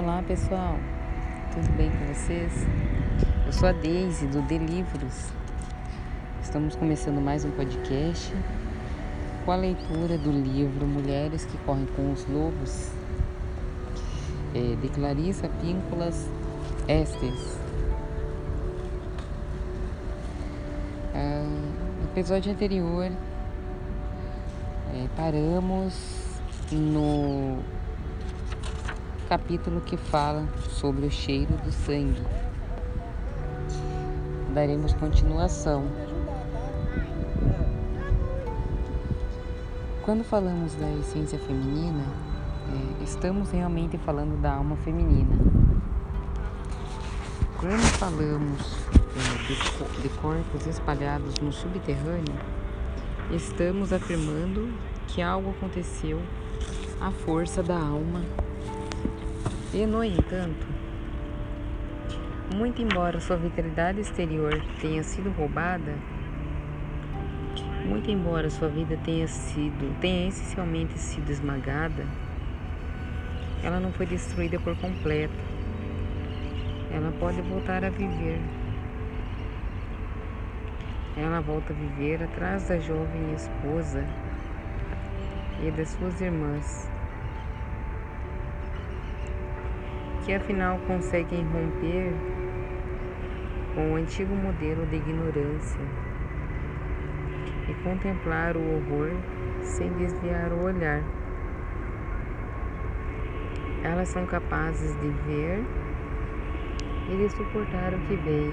Olá pessoal, tudo bem com vocês? Eu sou a Deise do Delivros. Estamos começando mais um podcast com a leitura do livro Mulheres que Correm com os Lobos, é, de Clarissa Píncolas Estes. Ah, no episódio anterior, é, paramos no capítulo que fala sobre o cheiro do sangue. Daremos continuação. Quando falamos da essência feminina, é, estamos realmente falando da alma feminina. Quando falamos é, de, de corpos espalhados no subterrâneo, estamos afirmando que algo aconteceu à força da alma e, no entanto, muito embora sua vitalidade exterior tenha sido roubada, muito embora sua vida tenha sido, tenha essencialmente sido esmagada, ela não foi destruída por completo. Ela pode voltar a viver. Ela volta a viver atrás da jovem esposa e das suas irmãs. Que afinal conseguem romper com o antigo modelo de ignorância e contemplar o horror sem desviar o olhar. Elas são capazes de ver e de suportar o que vem.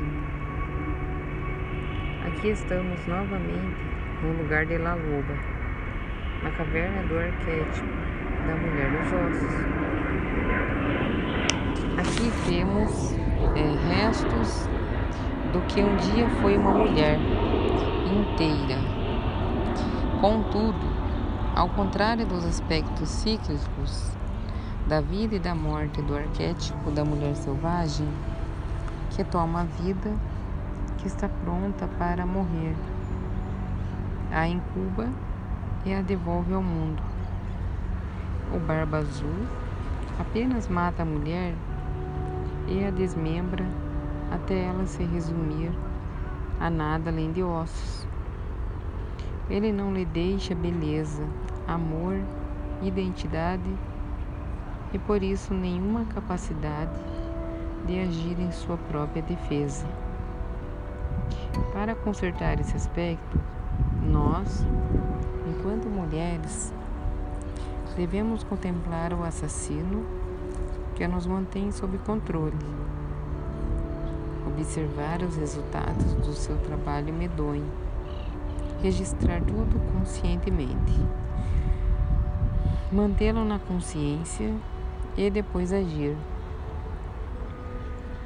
Aqui estamos novamente no lugar de La Loba, na caverna do arquétipo da mulher dos ossos. Aqui é, restos do que um dia foi uma mulher inteira. Contudo, ao contrário dos aspectos cíclicos da vida e da morte do arquétipo da mulher selvagem, que toma a vida, que está pronta para morrer, a incuba e a devolve ao mundo. O barba azul apenas mata a mulher e a desmembra até ela se resumir a nada além de ossos. Ele não lhe deixa beleza, amor, identidade e por isso nenhuma capacidade de agir em sua própria defesa. Para consertar esse aspecto, nós, enquanto mulheres, devemos contemplar o assassino que nos mantém sob controle. Observar os resultados do seu trabalho medonho. Registrar tudo conscientemente. Mantê-lo na consciência e depois agir.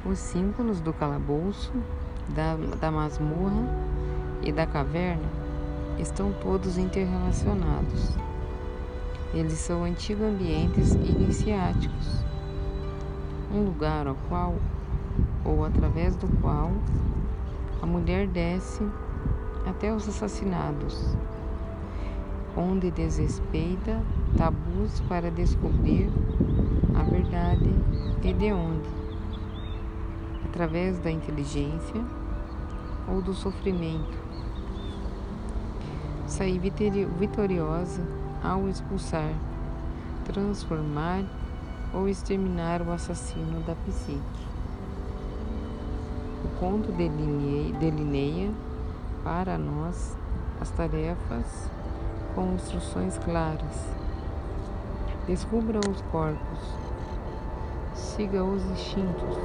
Os símbolos do calabouço, da, da masmorra e da caverna estão todos interrelacionados. Eles são antigos ambientes iniciáticos um lugar ao qual ou através do qual a mulher desce até os assassinados, onde desrespeita tabus para descobrir a verdade e de onde, através da inteligência ou do sofrimento, sair vitoriosa ao expulsar, transformar ou exterminar o assassino da psique. O conto delineia para nós as tarefas com instruções claras. Descubra os corpos, siga os instintos,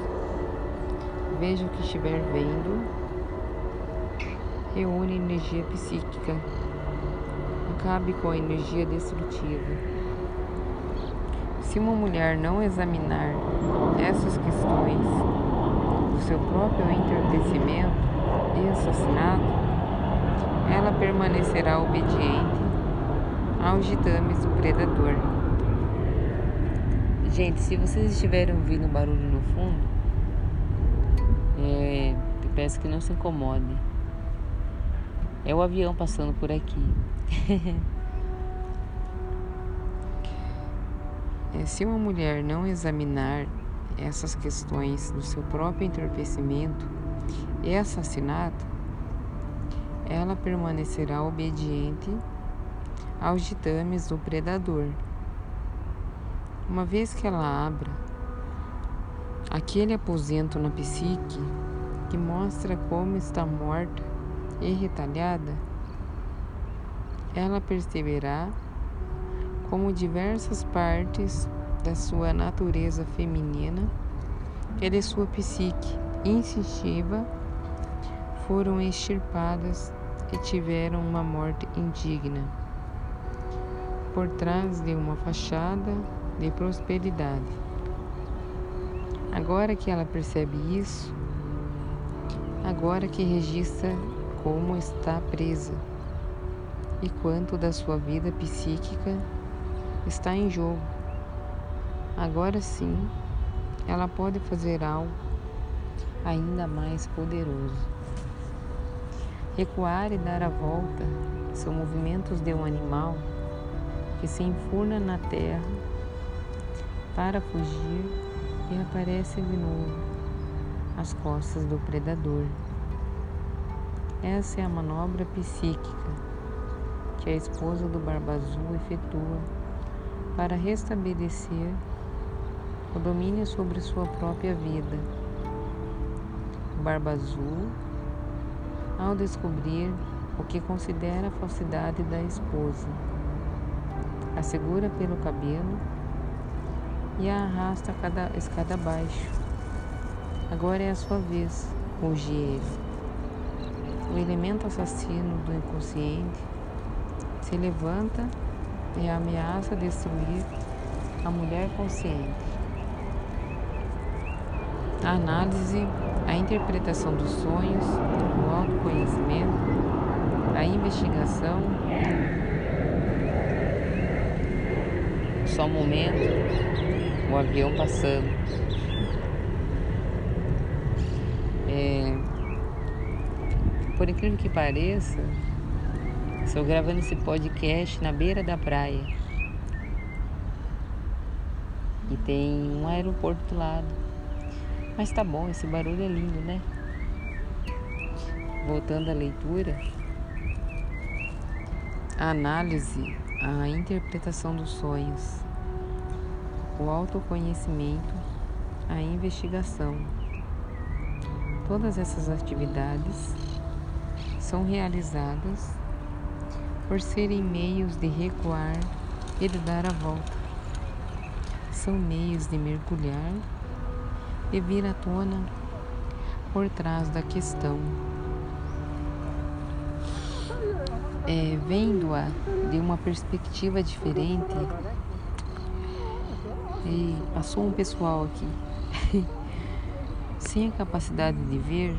veja o que estiver vendo, reúne energia psíquica, acabe com a energia destrutiva se uma mulher não examinar essas questões do seu próprio entorpecimento e assassinato, ela permanecerá obediente aos ditames do predador. Gente, se vocês estiverem ouvindo barulho no fundo, é, eu peço que não se incomode. É o avião passando por aqui. se uma mulher não examinar essas questões do seu próprio entorpecimento e assassinato, ela permanecerá obediente aos ditames do predador. Uma vez que ela abra aquele aposento na psique que mostra como está morta e retalhada, ela perceberá como diversas partes da sua natureza feminina e de sua psique instintiva foram extirpadas e tiveram uma morte indigna por trás de uma fachada de prosperidade. Agora que ela percebe isso, agora que registra como está presa e quanto da sua vida psíquica está em jogo, agora sim ela pode fazer algo ainda mais poderoso. Recuar e dar a volta são movimentos de um animal que se enfurna na terra para fugir e aparece de novo às costas do predador. Essa é a manobra psíquica que a esposa do Barba Azul efetua para restabelecer o domínio sobre sua própria vida. Barba Azul, ao descobrir o que considera a falsidade da esposa, a segura pelo cabelo e a arrasta cada escada abaixo. Agora é a sua vez, ruge ele. O elemento assassino do inconsciente se levanta e ameaça destruir a mulher consciente. A análise, a interpretação dos sonhos, o autoconhecimento, a investigação só um momento, o avião passando. É, por incrível que pareça, estou gravando esse podcast na beira da praia. E tem um aeroporto do lado. Mas tá bom, esse barulho é lindo, né? Voltando à leitura, a análise, a interpretação dos sonhos o autoconhecimento, a investigação. Todas essas atividades são realizadas por serem meios de recuar e de dar a volta. São meios de mergulhar e vir à tona por trás da questão. É, Vendo-a de uma perspectiva diferente, e passou um pessoal aqui sem a capacidade de ver,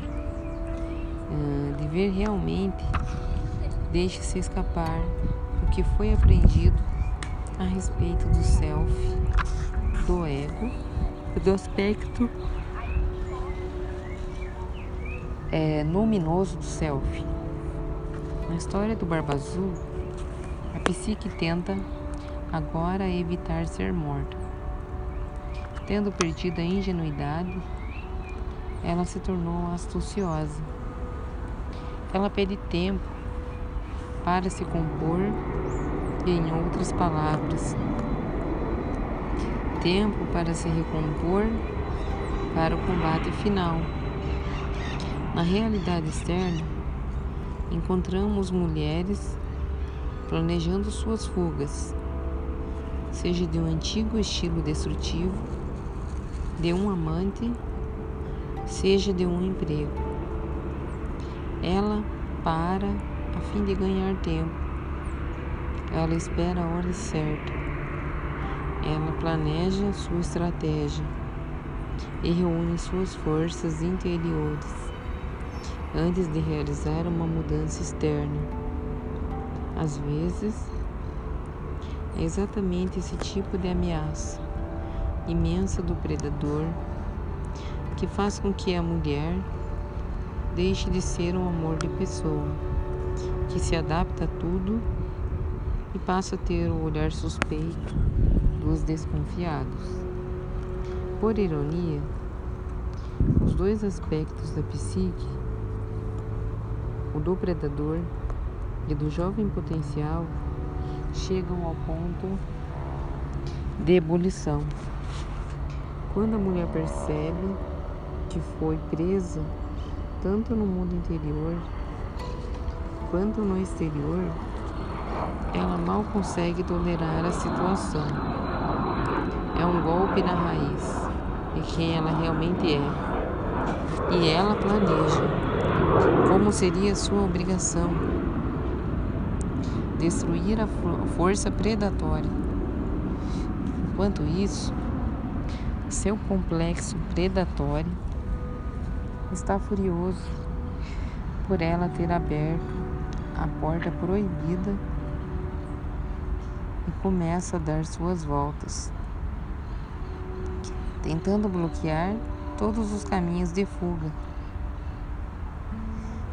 de ver realmente, deixe-se escapar o que foi aprendido a respeito do self, do ego, do aspecto é, luminoso do self. Na história do Barba Azul, a psique tenta agora evitar ser morta. Tendo perdido a ingenuidade, ela se tornou astuciosa. Ela pede tempo para se compor em outras palavras, tempo para se recompor para o combate final. Na realidade externa, encontramos mulheres planejando suas fugas, seja de um antigo estilo destrutivo de um amante, seja de um emprego. Ela para a fim de ganhar tempo. Ela espera a hora certa. Ela planeja sua estratégia e reúne suas forças interiores antes de realizar uma mudança externa. Às vezes, é exatamente esse tipo de ameaça imensa do predador que faz com que a mulher deixe de ser um amor de pessoa, que se adapta a tudo e passa a ter o olhar suspeito dos desconfiados. Por ironia, os dois aspectos da psique, o do predador e do jovem potencial, chegam ao ponto de ebulição. Quando a mulher percebe que foi presa tanto no mundo interior quanto no exterior, ela mal consegue tolerar a situação. É um golpe na raiz de quem ela realmente é. E ela planeja como seria sua obrigação destruir a força predatória. Enquanto isso, seu complexo predatório está furioso por ela ter aberto a porta proibida e começa a dar suas voltas, tentando bloquear todos os caminhos de fuga.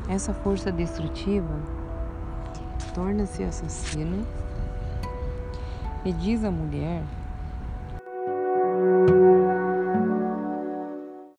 Essa força destrutiva torna-se assassina e diz à mulher